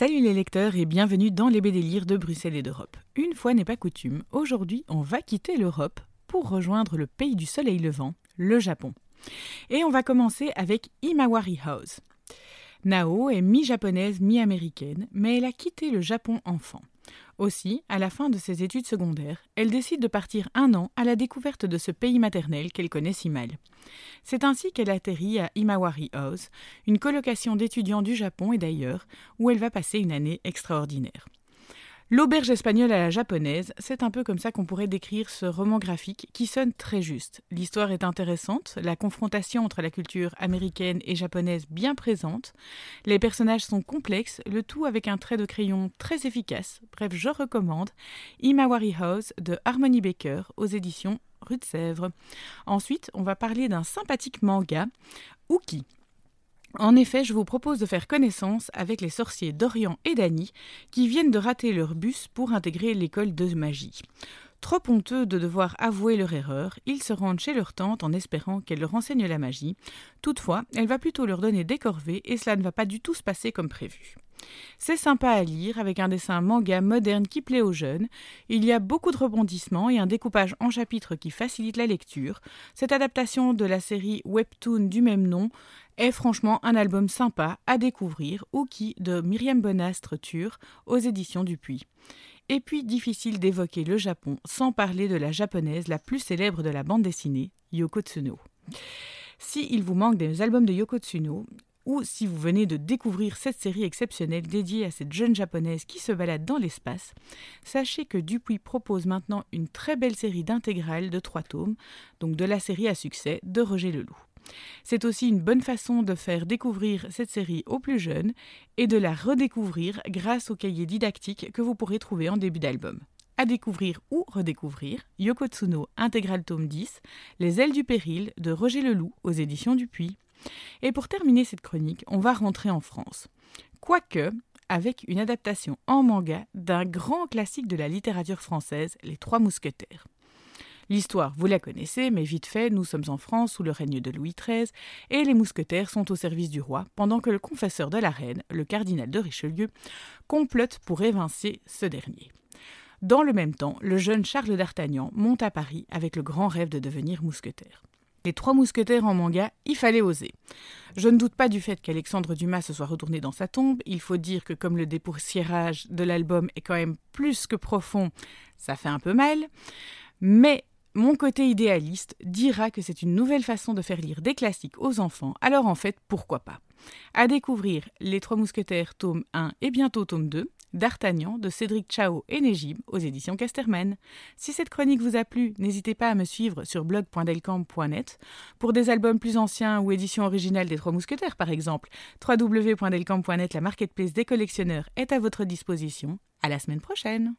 Salut les lecteurs et bienvenue dans les BD de Bruxelles et d'Europe. Une fois n'est pas coutume, aujourd'hui on va quitter l'Europe pour rejoindre le pays du soleil levant, le Japon. Et on va commencer avec Imawari House. Nao est mi-japonaise, mi-américaine, mais elle a quitté le Japon enfant. Aussi, à la fin de ses études secondaires, elle décide de partir un an à la découverte de ce pays maternel qu'elle connaît si mal. C'est ainsi qu'elle atterrit à Imawari House, une colocation d'étudiants du Japon et d'ailleurs, où elle va passer une année extraordinaire. L'auberge espagnole à la japonaise, c'est un peu comme ça qu'on pourrait décrire ce roman graphique qui sonne très juste. L'histoire est intéressante, la confrontation entre la culture américaine et japonaise bien présente, les personnages sont complexes, le tout avec un trait de crayon très efficace. Bref, je recommande Imawari House de Harmony Baker aux éditions Rue de Sèvres. Ensuite, on va parler d'un sympathique manga, Uki. En effet, je vous propose de faire connaissance avec les sorciers Dorian et Dany qui viennent de rater leur bus pour intégrer l'école de magie. Trop honteux de devoir avouer leur erreur, ils se rendent chez leur tante en espérant qu'elle leur enseigne la magie. Toutefois, elle va plutôt leur donner des corvées et cela ne va pas du tout se passer comme prévu. C'est sympa à lire avec un dessin manga moderne qui plaît aux jeunes. Il y a beaucoup de rebondissements et un découpage en chapitres qui facilite la lecture. Cette adaptation de la série Webtoon du même nom est franchement un album sympa à découvrir, qui de Myriam Bonastre Tur aux éditions Dupuis. Et puis difficile d'évoquer le Japon sans parler de la japonaise la plus célèbre de la bande dessinée, Yoko Tsuno. Si il vous manque des albums de Yoko Tsuno, ou si vous venez de découvrir cette série exceptionnelle dédiée à cette jeune japonaise qui se balade dans l'espace, sachez que Dupuis propose maintenant une très belle série d'intégrales de trois tomes, donc de la série à succès de Roger Leloup. C'est aussi une bonne façon de faire découvrir cette série aux plus jeunes et de la redécouvrir grâce au cahier didactique que vous pourrez trouver en début d'album. À découvrir ou redécouvrir Yoko Tsuno Intégral Tome 10, Les ailes du péril de Roger Leloup aux éditions Dupuis. Et pour terminer cette chronique, on va rentrer en France. Quoique, avec une adaptation en manga d'un grand classique de la littérature française, Les Trois Mousquetaires. L'histoire, vous la connaissez, mais vite fait, nous sommes en France sous le règne de Louis XIII, et les mousquetaires sont au service du roi, pendant que le confesseur de la reine, le cardinal de Richelieu, complote pour évincer ce dernier. Dans le même temps, le jeune Charles d'Artagnan monte à Paris avec le grand rêve de devenir mousquetaire. Les trois mousquetaires en manga, il fallait oser. Je ne doute pas du fait qu'Alexandre Dumas se soit retourné dans sa tombe. Il faut dire que comme le dépoussiérage de l'album est quand même plus que profond, ça fait un peu mal. Mais mon côté idéaliste dira que c'est une nouvelle façon de faire lire des classiques aux enfants, alors en fait, pourquoi pas? À découvrir Les Trois Mousquetaires, tome 1 et bientôt tome 2, D'Artagnan de Cédric Chao et Négib aux éditions Casterman. Si cette chronique vous a plu, n'hésitez pas à me suivre sur blog.delcamp.net pour des albums plus anciens ou éditions originales des Trois Mousquetaires par exemple. www.delcamp.net, la marketplace des collectionneurs, est à votre disposition. À la semaine prochaine!